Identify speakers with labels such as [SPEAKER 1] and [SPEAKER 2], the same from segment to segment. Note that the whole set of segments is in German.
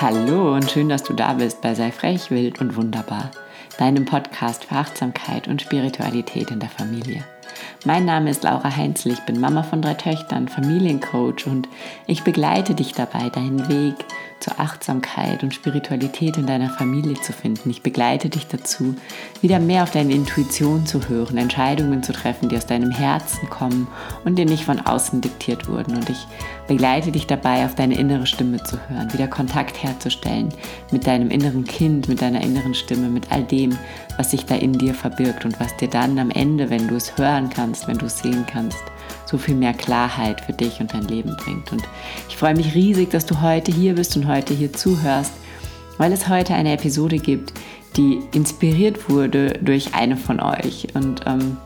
[SPEAKER 1] Hallo und schön, dass du da bist bei Sei frech, wild und wunderbar, deinem Podcast für Achtsamkeit und Spiritualität in der Familie. Mein Name ist Laura Heinzl, ich bin Mama von drei Töchtern, Familiencoach und ich begleite dich dabei, deinen Weg zur Achtsamkeit und Spiritualität in deiner Familie zu finden. Ich begleite dich dazu, wieder mehr auf deine Intuition zu hören, Entscheidungen zu treffen, die aus deinem Herzen kommen und dir nicht von außen diktiert wurden. Und ich begleite dich dabei, auf deine innere Stimme zu hören, wieder Kontakt herzustellen mit deinem inneren Kind, mit deiner inneren Stimme, mit all dem, was sich da in dir verbirgt und was dir dann am Ende, wenn du es hören kannst, wenn du es sehen kannst, so viel mehr Klarheit für dich und dein Leben bringt. Und ich freue mich riesig, dass du heute hier bist und heute hier zuhörst, weil es heute eine Episode gibt, die inspiriert wurde durch eine von euch. Und ähm,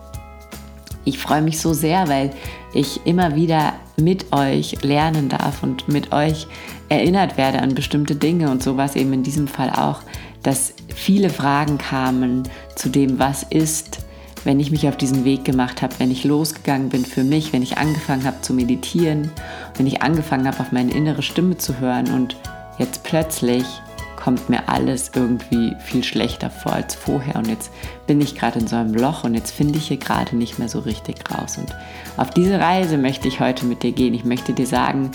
[SPEAKER 1] ich freue mich so sehr, weil ich immer wieder mit euch lernen darf und mit euch erinnert werde an bestimmte Dinge. Und so war es eben in diesem Fall auch, dass viele Fragen kamen zu dem, was ist, wenn ich mich auf diesen Weg gemacht habe, wenn ich losgegangen bin für mich, wenn ich angefangen habe zu meditieren, wenn ich angefangen habe, auf meine innere Stimme zu hören und jetzt plötzlich kommt mir alles irgendwie viel schlechter vor als vorher und jetzt bin ich gerade in so einem Loch und jetzt finde ich hier gerade nicht mehr so richtig raus. Und auf diese Reise möchte ich heute mit dir gehen. Ich möchte dir sagen,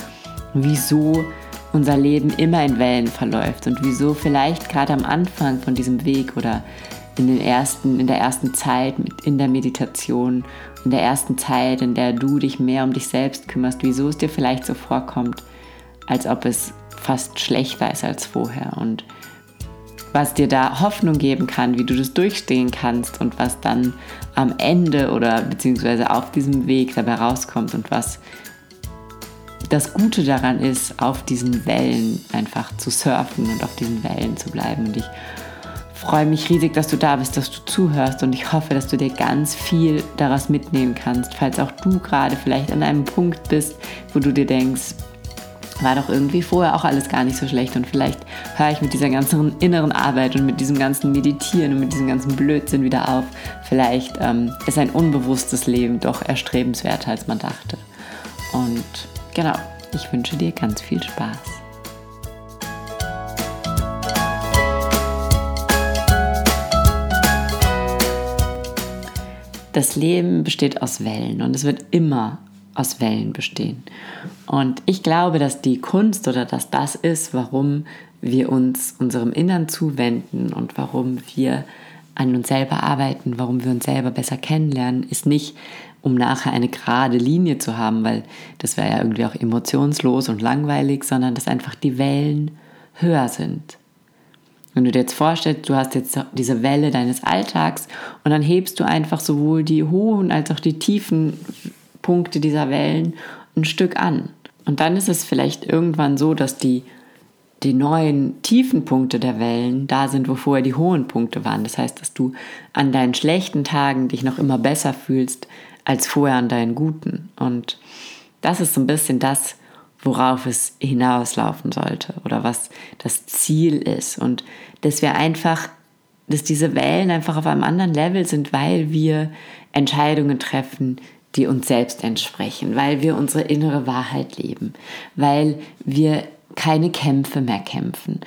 [SPEAKER 1] wieso unser Leben immer in Wellen verläuft und wieso vielleicht gerade am Anfang von diesem Weg oder in, den ersten, in der ersten Zeit in der Meditation, in der ersten Zeit, in der du dich mehr um dich selbst kümmerst, wieso es dir vielleicht so vorkommt, als ob es fast schlechter ist als vorher und was dir da Hoffnung geben kann, wie du das durchstehen kannst und was dann am Ende oder beziehungsweise auf diesem Weg dabei rauskommt und was das Gute daran ist, auf diesen Wellen einfach zu surfen und auf diesen Wellen zu bleiben. Und ich freue mich riesig, dass du da bist, dass du zuhörst und ich hoffe, dass du dir ganz viel daraus mitnehmen kannst, falls auch du gerade vielleicht an einem Punkt bist, wo du dir denkst, war doch irgendwie vorher auch alles gar nicht so schlecht und vielleicht höre ich mit dieser ganzen inneren Arbeit und mit diesem ganzen Meditieren und mit diesem ganzen Blödsinn wieder auf. Vielleicht ähm, ist ein unbewusstes Leben doch erstrebenswerter, als man dachte. Und genau, ich wünsche dir ganz viel Spaß. Das Leben besteht aus Wellen und es wird immer aus Wellen bestehen. Und ich glaube, dass die Kunst oder dass das ist, warum wir uns unserem Innern zuwenden und warum wir an uns selber arbeiten, warum wir uns selber besser kennenlernen, ist nicht, um nachher eine gerade Linie zu haben, weil das wäre ja irgendwie auch emotionslos und langweilig, sondern dass einfach die Wellen höher sind. Wenn du dir jetzt vorstellst, du hast jetzt diese Welle deines Alltags und dann hebst du einfach sowohl die hohen als auch die tiefen Punkte dieser Wellen ein Stück an. Und dann ist es vielleicht irgendwann so, dass die, die neuen tiefen Punkte der Wellen da sind, wo vorher die hohen Punkte waren. Das heißt, dass du an deinen schlechten Tagen dich noch immer besser fühlst als vorher an deinen guten. Und das ist so ein bisschen das, worauf es hinauslaufen sollte oder was das Ziel ist. Und dass wir einfach, dass diese Wellen einfach auf einem anderen Level sind, weil wir Entscheidungen treffen, die uns selbst entsprechen, weil wir unsere innere Wahrheit leben, weil wir keine Kämpfe mehr kämpfen.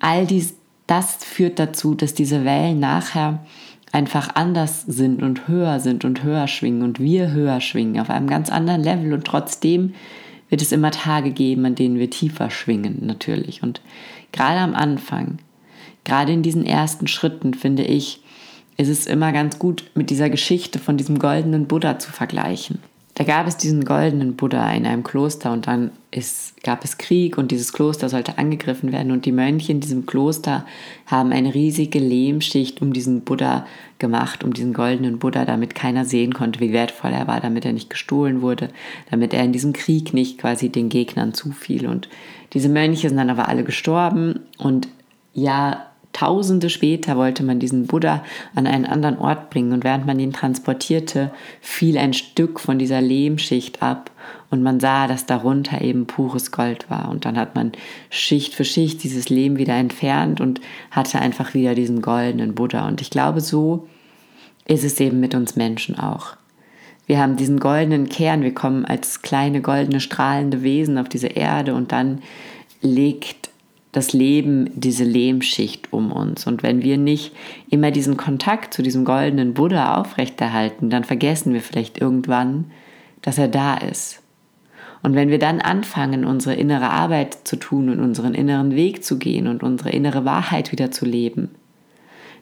[SPEAKER 1] All dies, das führt dazu, dass diese Wellen nachher einfach anders sind und höher sind und höher schwingen und wir höher schwingen auf einem ganz anderen Level und trotzdem wird es immer Tage geben, an denen wir tiefer schwingen, natürlich. Und gerade am Anfang, gerade in diesen ersten Schritten, finde ich, ist es immer ganz gut, mit dieser Geschichte von diesem goldenen Buddha zu vergleichen. Da gab es diesen goldenen Buddha in einem Kloster und dann ist, gab es Krieg und dieses Kloster sollte angegriffen werden und die Mönche in diesem Kloster haben eine riesige Lehmschicht um diesen Buddha gemacht, um diesen goldenen Buddha, damit keiner sehen konnte, wie wertvoll er war, damit er nicht gestohlen wurde, damit er in diesem Krieg nicht quasi den Gegnern zufiel. Und diese Mönche sind dann aber alle gestorben und ja, Tausende später wollte man diesen Buddha an einen anderen Ort bringen und während man ihn transportierte, fiel ein Stück von dieser Lehmschicht ab und man sah, dass darunter eben pures Gold war. Und dann hat man Schicht für Schicht dieses Lehm wieder entfernt und hatte einfach wieder diesen goldenen Buddha. Und ich glaube, so ist es eben mit uns Menschen auch. Wir haben diesen goldenen Kern, wir kommen als kleine goldene strahlende Wesen auf diese Erde und dann legt das Leben diese Lehmschicht um uns. Und wenn wir nicht immer diesen Kontakt zu diesem goldenen Buddha aufrechterhalten, dann vergessen wir vielleicht irgendwann, dass er da ist. Und wenn wir dann anfangen, unsere innere Arbeit zu tun und unseren inneren Weg zu gehen und unsere innere Wahrheit wieder zu leben,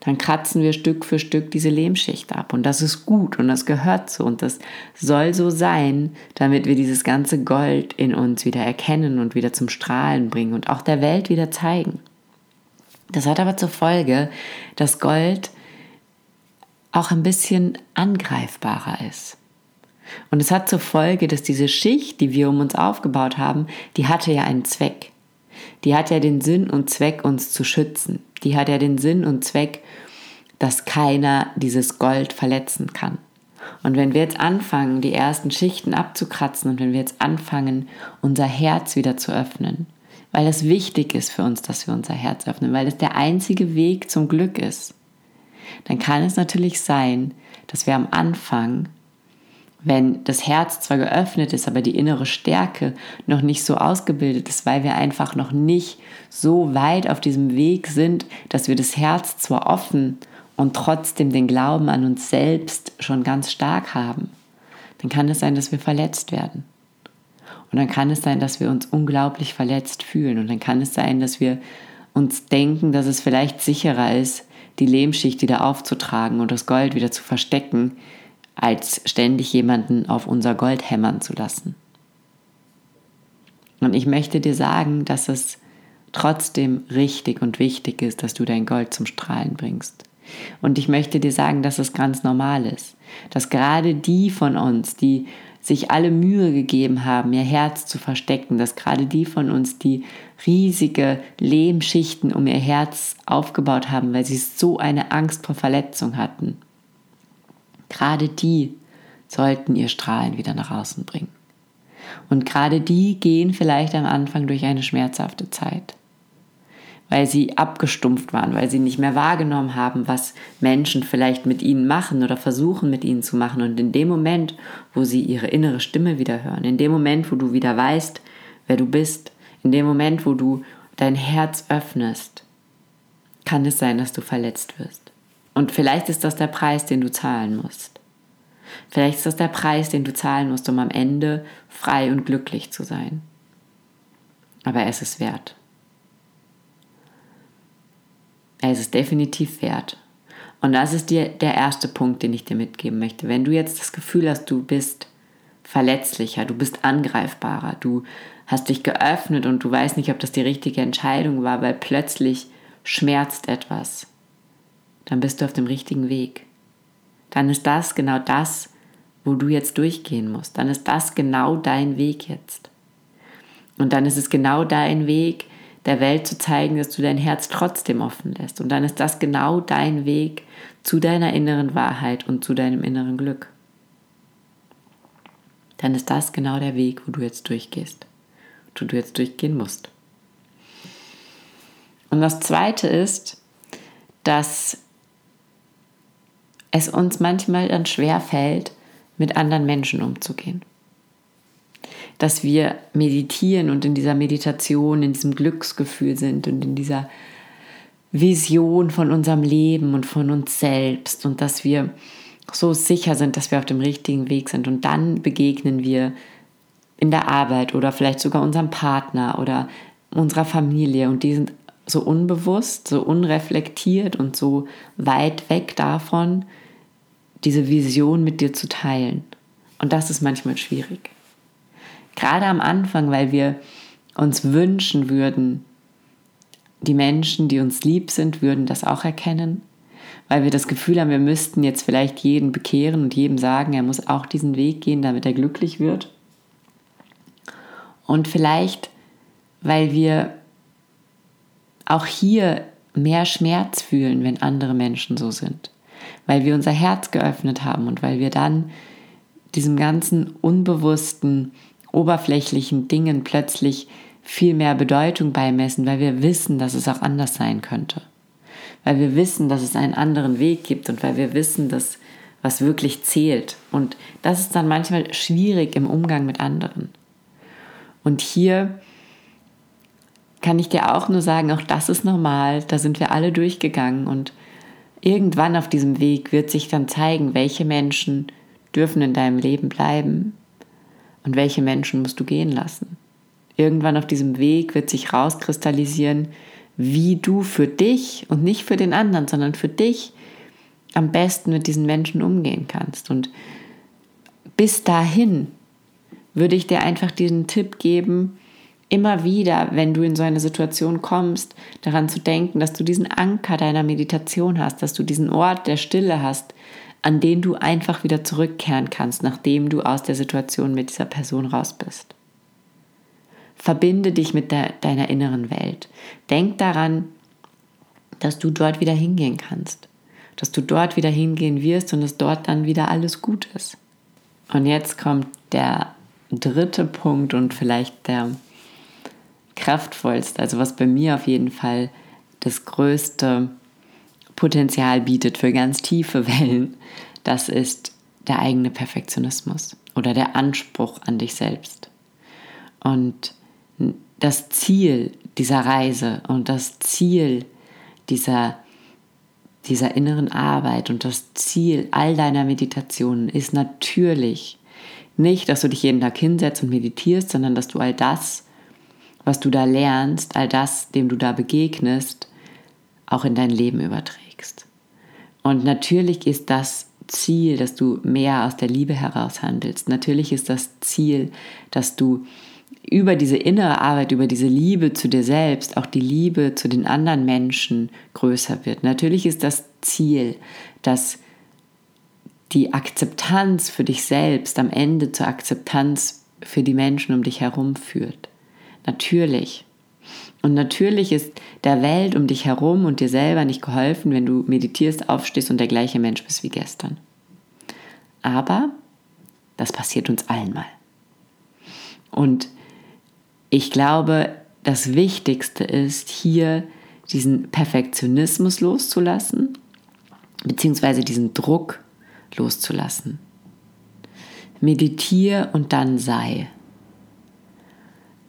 [SPEAKER 1] dann kratzen wir Stück für Stück diese Lehmschicht ab. Und das ist gut und das gehört so und das soll so sein, damit wir dieses ganze Gold in uns wieder erkennen und wieder zum Strahlen bringen und auch der Welt wieder zeigen. Das hat aber zur Folge, dass Gold auch ein bisschen angreifbarer ist. Und es hat zur Folge, dass diese Schicht, die wir um uns aufgebaut haben, die hatte ja einen Zweck. Die hat ja den Sinn und Zweck, uns zu schützen. Die hat ja den Sinn und Zweck, dass keiner dieses Gold verletzen kann. Und wenn wir jetzt anfangen, die ersten Schichten abzukratzen und wenn wir jetzt anfangen, unser Herz wieder zu öffnen, weil es wichtig ist für uns, dass wir unser Herz öffnen, weil es der einzige Weg zum Glück ist, dann kann es natürlich sein, dass wir am Anfang, wenn das Herz zwar geöffnet ist, aber die innere Stärke noch nicht so ausgebildet ist, weil wir einfach noch nicht so weit auf diesem Weg sind, dass wir das Herz zwar offen und trotzdem den Glauben an uns selbst schon ganz stark haben, dann kann es sein, dass wir verletzt werden. Und dann kann es sein, dass wir uns unglaublich verletzt fühlen. Und dann kann es sein, dass wir uns denken, dass es vielleicht sicherer ist, die Lehmschicht wieder aufzutragen und das Gold wieder zu verstecken, als ständig jemanden auf unser Gold hämmern zu lassen. Und ich möchte dir sagen, dass es trotzdem richtig und wichtig ist, dass du dein Gold zum Strahlen bringst. Und ich möchte dir sagen, dass es ganz normal ist, dass gerade die von uns, die sich alle Mühe gegeben haben, ihr Herz zu verstecken, dass gerade die von uns, die riesige Lehmschichten um ihr Herz aufgebaut haben, weil sie so eine Angst vor Verletzung hatten, gerade die sollten ihr Strahlen wieder nach außen bringen. Und gerade die gehen vielleicht am Anfang durch eine schmerzhafte Zeit weil sie abgestumpft waren, weil sie nicht mehr wahrgenommen haben, was Menschen vielleicht mit ihnen machen oder versuchen mit ihnen zu machen. Und in dem Moment, wo sie ihre innere Stimme wieder hören, in dem Moment, wo du wieder weißt, wer du bist, in dem Moment, wo du dein Herz öffnest, kann es sein, dass du verletzt wirst. Und vielleicht ist das der Preis, den du zahlen musst. Vielleicht ist das der Preis, den du zahlen musst, um am Ende frei und glücklich zu sein. Aber es ist wert. Es ist definitiv wert. Und das ist dir der erste Punkt, den ich dir mitgeben möchte. Wenn du jetzt das Gefühl hast, du bist verletzlicher, du bist angreifbarer, du hast dich geöffnet und du weißt nicht, ob das die richtige Entscheidung war, weil plötzlich schmerzt etwas, dann bist du auf dem richtigen Weg. Dann ist das genau das, wo du jetzt durchgehen musst. Dann ist das genau dein Weg jetzt. Und dann ist es genau dein Weg, der Welt zu zeigen, dass du dein Herz trotzdem offen lässt. Und dann ist das genau dein Weg zu deiner inneren Wahrheit und zu deinem inneren Glück. Dann ist das genau der Weg, wo du jetzt durchgehst, wo du jetzt durchgehen musst. Und das Zweite ist, dass es uns manchmal dann schwer fällt, mit anderen Menschen umzugehen dass wir meditieren und in dieser Meditation, in diesem Glücksgefühl sind und in dieser Vision von unserem Leben und von uns selbst und dass wir so sicher sind, dass wir auf dem richtigen Weg sind. Und dann begegnen wir in der Arbeit oder vielleicht sogar unserem Partner oder unserer Familie und die sind so unbewusst, so unreflektiert und so weit weg davon, diese Vision mit dir zu teilen. Und das ist manchmal schwierig. Gerade am Anfang, weil wir uns wünschen würden, die Menschen, die uns lieb sind, würden das auch erkennen, weil wir das Gefühl haben, wir müssten jetzt vielleicht jeden bekehren und jedem sagen, er muss auch diesen Weg gehen, damit er glücklich wird. Und vielleicht, weil wir auch hier mehr Schmerz fühlen, wenn andere Menschen so sind, weil wir unser Herz geöffnet haben und weil wir dann diesem ganzen unbewussten oberflächlichen Dingen plötzlich viel mehr Bedeutung beimessen, weil wir wissen, dass es auch anders sein könnte. Weil wir wissen, dass es einen anderen Weg gibt und weil wir wissen, dass was wirklich zählt. Und das ist dann manchmal schwierig im Umgang mit anderen. Und hier kann ich dir auch nur sagen, auch das ist normal, da sind wir alle durchgegangen und irgendwann auf diesem Weg wird sich dann zeigen, welche Menschen dürfen in deinem Leben bleiben und welche Menschen musst du gehen lassen. Irgendwann auf diesem Weg wird sich rauskristallisieren, wie du für dich und nicht für den anderen, sondern für dich am besten mit diesen Menschen umgehen kannst. Und bis dahin würde ich dir einfach diesen Tipp geben, immer wieder, wenn du in so eine Situation kommst, daran zu denken, dass du diesen Anker deiner Meditation hast, dass du diesen Ort der Stille hast, an den du einfach wieder zurückkehren kannst, nachdem du aus der Situation mit dieser Person raus bist. Verbinde dich mit der, deiner inneren Welt. Denk daran, dass du dort wieder hingehen kannst, dass du dort wieder hingehen wirst und dass dort dann wieder alles gut ist. Und jetzt kommt der dritte Punkt und vielleicht der kraftvollste, also was bei mir auf jeden Fall das größte Potenzial bietet für ganz tiefe Wellen, das ist der eigene Perfektionismus oder der Anspruch an dich selbst. Und das Ziel dieser Reise und das Ziel dieser, dieser inneren Arbeit und das Ziel all deiner Meditationen ist natürlich nicht, dass du dich jeden Tag hinsetzt und meditierst, sondern dass du all das was du da lernst, all das, dem du da begegnest, auch in dein Leben überträgst. Und natürlich ist das Ziel, dass du mehr aus der Liebe heraus handelst. Natürlich ist das Ziel, dass du über diese innere Arbeit, über diese Liebe zu dir selbst, auch die Liebe zu den anderen Menschen größer wird. Natürlich ist das Ziel, dass die Akzeptanz für dich selbst am Ende zur Akzeptanz für die Menschen um dich herum führt. Natürlich. Und natürlich ist der Welt um dich herum und dir selber nicht geholfen, wenn du meditierst, aufstehst und der gleiche Mensch bist wie gestern. Aber das passiert uns allen mal. Und ich glaube, das Wichtigste ist hier diesen Perfektionismus loszulassen, beziehungsweise diesen Druck loszulassen. Meditiere und dann sei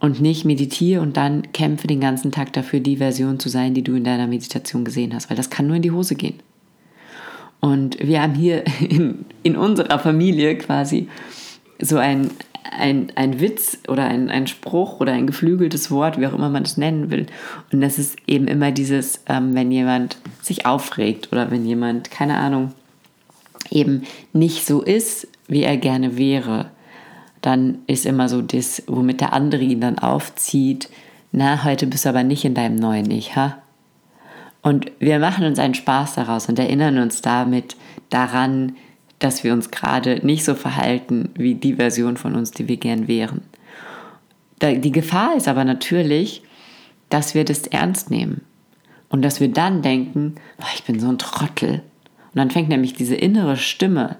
[SPEAKER 1] und nicht meditiere und dann kämpfe den ganzen Tag dafür, die Version zu sein, die du in deiner Meditation gesehen hast, weil das kann nur in die Hose gehen. Und wir haben hier in, in unserer Familie quasi so ein, ein, ein Witz oder ein, ein Spruch oder ein geflügeltes Wort, wie auch immer man es nennen will. Und das ist eben immer dieses, ähm, wenn jemand sich aufregt oder wenn jemand, keine Ahnung, eben nicht so ist, wie er gerne wäre, dann ist immer so das, womit der andere ihn dann aufzieht, na, heute bist du aber nicht in deinem neuen Ich, ha? Und wir machen uns einen Spaß daraus und erinnern uns damit daran, dass wir uns gerade nicht so verhalten wie die Version von uns, die wir gern wären. Die Gefahr ist aber natürlich, dass wir das ernst nehmen und dass wir dann denken, ich bin so ein Trottel. Und dann fängt nämlich diese innere Stimme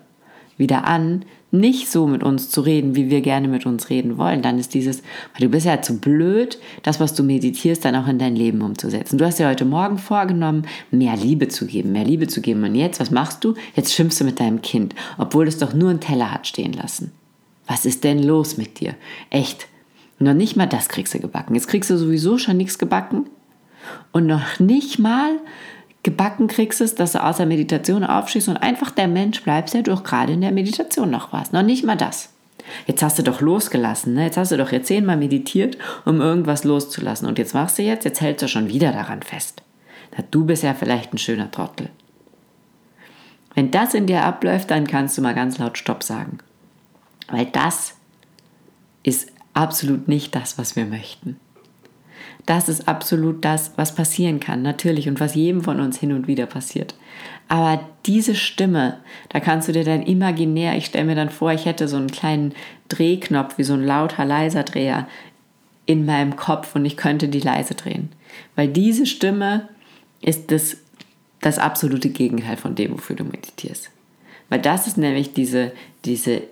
[SPEAKER 1] wieder an, nicht so mit uns zu reden, wie wir gerne mit uns reden wollen, dann ist dieses, du bist ja zu blöd, das, was du meditierst, dann auch in dein Leben umzusetzen. Du hast dir heute Morgen vorgenommen, mehr Liebe zu geben, mehr Liebe zu geben. Und jetzt, was machst du? Jetzt schimpfst du mit deinem Kind, obwohl es doch nur einen Teller hat stehen lassen. Was ist denn los mit dir? Echt. Noch nicht mal das kriegst du gebacken. Jetzt kriegst du sowieso schon nichts gebacken. Und noch nicht mal gebacken kriegst es, dass du aus der Meditation aufstehst und einfach der Mensch bleibst, der du gerade in der Meditation noch warst. Noch nicht mal das. Jetzt hast du doch losgelassen, ne? jetzt hast du doch jetzt zehnmal meditiert, um irgendwas loszulassen. Und jetzt machst du jetzt, jetzt hältst du schon wieder daran fest. Na, du bist ja vielleicht ein schöner Trottel. Wenn das in dir abläuft, dann kannst du mal ganz laut Stopp sagen. Weil das ist absolut nicht das, was wir möchten. Das ist absolut das, was passieren kann, natürlich, und was jedem von uns hin und wieder passiert. Aber diese Stimme, da kannst du dir dann imaginär, ich stelle mir dann vor, ich hätte so einen kleinen Drehknopf, wie so ein lauter, leiser Dreher in meinem Kopf und ich könnte die leise drehen. Weil diese Stimme ist das, das absolute Gegenteil von dem, wofür du meditierst. Weil das ist nämlich diese, diese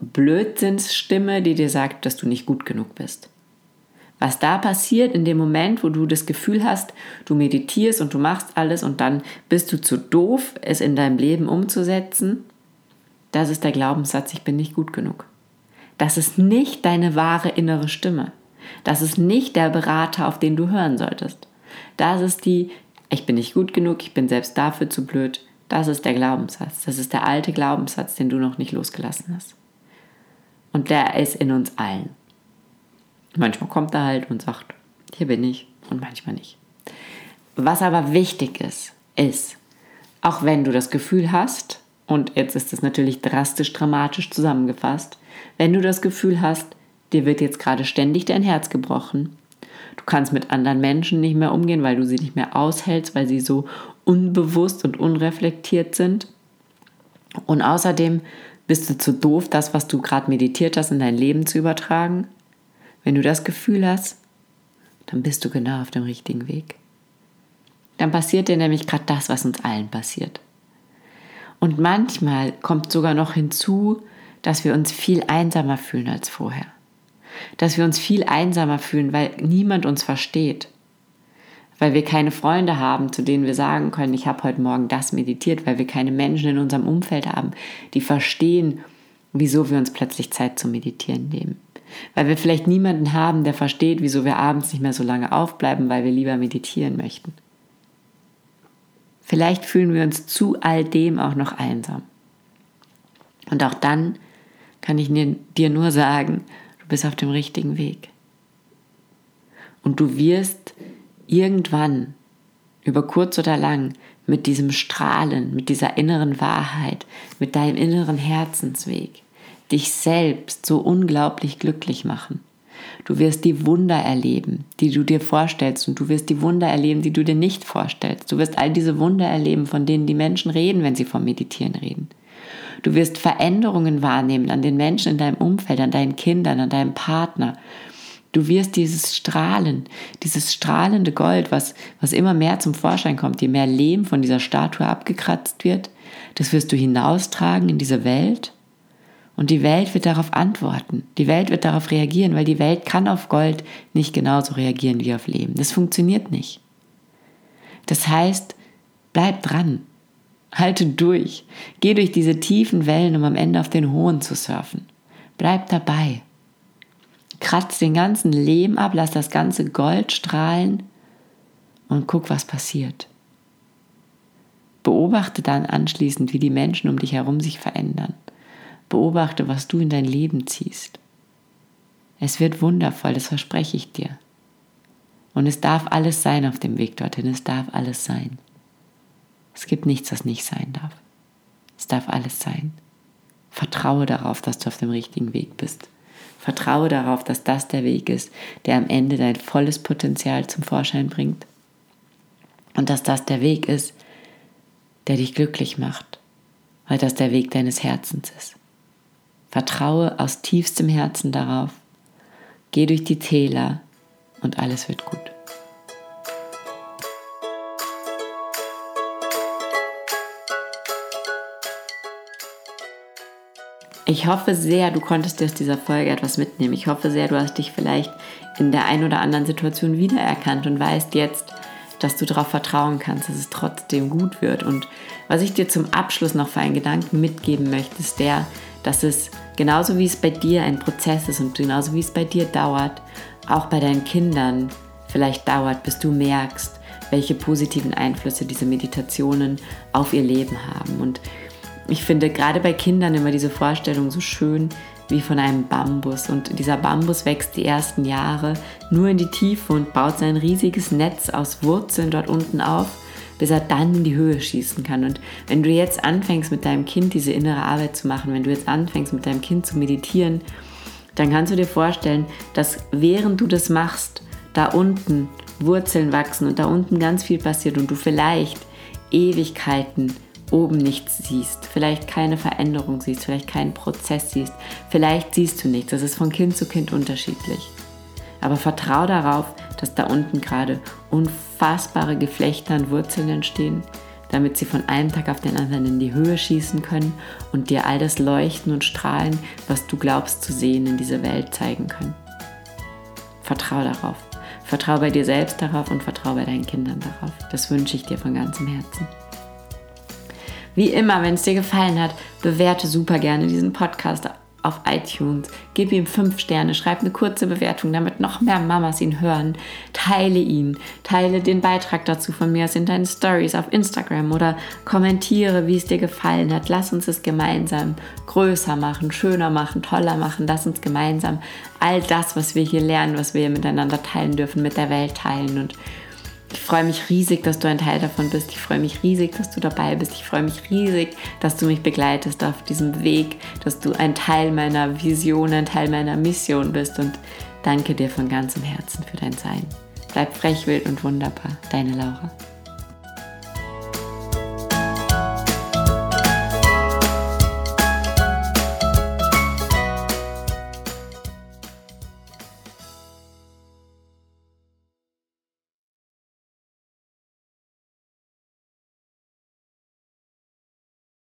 [SPEAKER 1] Blödsinnsstimme, die dir sagt, dass du nicht gut genug bist. Was da passiert in dem Moment, wo du das Gefühl hast, du meditierst und du machst alles und dann bist du zu doof, es in deinem Leben umzusetzen, das ist der Glaubenssatz, ich bin nicht gut genug. Das ist nicht deine wahre innere Stimme. Das ist nicht der Berater, auf den du hören solltest. Das ist die, ich bin nicht gut genug, ich bin selbst dafür zu blöd. Das ist der Glaubenssatz. Das ist der alte Glaubenssatz, den du noch nicht losgelassen hast. Und der ist in uns allen. Manchmal kommt er halt und sagt, hier bin ich und manchmal nicht. Was aber wichtig ist, ist, auch wenn du das Gefühl hast, und jetzt ist es natürlich drastisch dramatisch zusammengefasst, wenn du das Gefühl hast, dir wird jetzt gerade ständig dein Herz gebrochen, du kannst mit anderen Menschen nicht mehr umgehen, weil du sie nicht mehr aushältst, weil sie so unbewusst und unreflektiert sind. Und außerdem bist du zu doof, das, was du gerade meditiert hast, in dein Leben zu übertragen. Wenn du das Gefühl hast, dann bist du genau auf dem richtigen Weg. Dann passiert dir nämlich gerade das, was uns allen passiert. Und manchmal kommt sogar noch hinzu, dass wir uns viel einsamer fühlen als vorher. Dass wir uns viel einsamer fühlen, weil niemand uns versteht. Weil wir keine Freunde haben, zu denen wir sagen können, ich habe heute Morgen das meditiert, weil wir keine Menschen in unserem Umfeld haben, die verstehen, wieso wir uns plötzlich Zeit zum Meditieren nehmen. Weil wir vielleicht niemanden haben, der versteht, wieso wir abends nicht mehr so lange aufbleiben, weil wir lieber meditieren möchten. Vielleicht fühlen wir uns zu all dem auch noch einsam. Und auch dann kann ich dir nur sagen, du bist auf dem richtigen Weg. Und du wirst irgendwann, über kurz oder lang, mit diesem Strahlen, mit dieser inneren Wahrheit, mit deinem inneren Herzensweg, dich selbst so unglaublich glücklich machen. Du wirst die Wunder erleben, die du dir vorstellst und du wirst die Wunder erleben, die du dir nicht vorstellst. Du wirst all diese Wunder erleben, von denen die Menschen reden, wenn sie vom Meditieren reden. Du wirst Veränderungen wahrnehmen an den Menschen in deinem Umfeld, an deinen Kindern, an deinem Partner. Du wirst dieses Strahlen, dieses strahlende Gold, was, was immer mehr zum Vorschein kommt, je mehr Lehm von dieser Statue abgekratzt wird, das wirst du hinaustragen in diese Welt. Und die Welt wird darauf antworten. Die Welt wird darauf reagieren, weil die Welt kann auf Gold nicht genauso reagieren wie auf Leben. Das funktioniert nicht. Das heißt, bleib dran. Halte durch. Geh durch diese tiefen Wellen, um am Ende auf den hohen zu surfen. Bleib dabei. Kratz den ganzen Lehm ab, lass das ganze Gold strahlen und guck, was passiert. Beobachte dann anschließend, wie die Menschen um dich herum sich verändern. Beobachte, was du in dein Leben ziehst. Es wird wundervoll, das verspreche ich dir. Und es darf alles sein auf dem Weg dorthin, es darf alles sein. Es gibt nichts, was nicht sein darf. Es darf alles sein. Vertraue darauf, dass du auf dem richtigen Weg bist. Vertraue darauf, dass das der Weg ist, der am Ende dein volles Potenzial zum Vorschein bringt. Und dass das der Weg ist, der dich glücklich macht, weil das der Weg deines Herzens ist. Vertraue aus tiefstem Herzen darauf. Geh durch die Täler und alles wird gut. Ich hoffe sehr, du konntest dir aus dieser Folge etwas mitnehmen. Ich hoffe sehr, du hast dich vielleicht in der einen oder anderen Situation wiedererkannt und weißt jetzt, dass du darauf vertrauen kannst, dass es trotzdem gut wird. Und was ich dir zum Abschluss noch für einen Gedanken mitgeben möchte, ist der, dass es genauso wie es bei dir ein Prozess ist und genauso wie es bei dir dauert, auch bei deinen Kindern vielleicht dauert, bis du merkst, welche positiven Einflüsse diese Meditationen auf ihr Leben haben. Und ich finde gerade bei Kindern immer diese Vorstellung so schön wie von einem Bambus. Und dieser Bambus wächst die ersten Jahre nur in die Tiefe und baut sein riesiges Netz aus Wurzeln dort unten auf, bis er dann in die Höhe schießen kann. Und wenn du jetzt anfängst mit deinem Kind diese innere Arbeit zu machen, wenn du jetzt anfängst mit deinem Kind zu meditieren, dann kannst du dir vorstellen, dass während du das machst, da unten Wurzeln wachsen und da unten ganz viel passiert und du vielleicht Ewigkeiten oben nichts siehst, vielleicht keine Veränderung siehst, vielleicht keinen Prozess siehst, vielleicht siehst du nichts. Das ist von Kind zu Kind unterschiedlich. Aber vertrau darauf, dass da unten gerade unfassbare Geflechte an Wurzeln entstehen, damit sie von einem Tag auf den anderen in die Höhe schießen können und dir all das Leuchten und Strahlen, was du glaubst zu sehen, in diese Welt zeigen können. Vertrau darauf. Vertrau bei dir selbst darauf und vertrau bei deinen Kindern darauf. Das wünsche ich dir von ganzem Herzen. Wie immer, wenn es dir gefallen hat, bewerte super gerne diesen Podcast auf iTunes, gib ihm 5 Sterne, schreib eine kurze Bewertung, damit noch mehr Mamas ihn hören. Teile ihn, teile den Beitrag dazu von mir in deinen Stories auf Instagram oder kommentiere, wie es dir gefallen hat. Lass uns es gemeinsam größer machen, schöner machen, toller machen. Lass uns gemeinsam all das, was wir hier lernen, was wir hier miteinander teilen dürfen, mit der Welt teilen und ich freue mich riesig, dass du ein Teil davon bist. Ich freue mich riesig, dass du dabei bist. Ich freue mich riesig, dass du mich begleitest auf diesem Weg, dass du ein Teil meiner Vision, ein Teil meiner Mission bist. Und danke dir von ganzem Herzen für dein Sein. Bleib frech, wild und wunderbar. Deine Laura.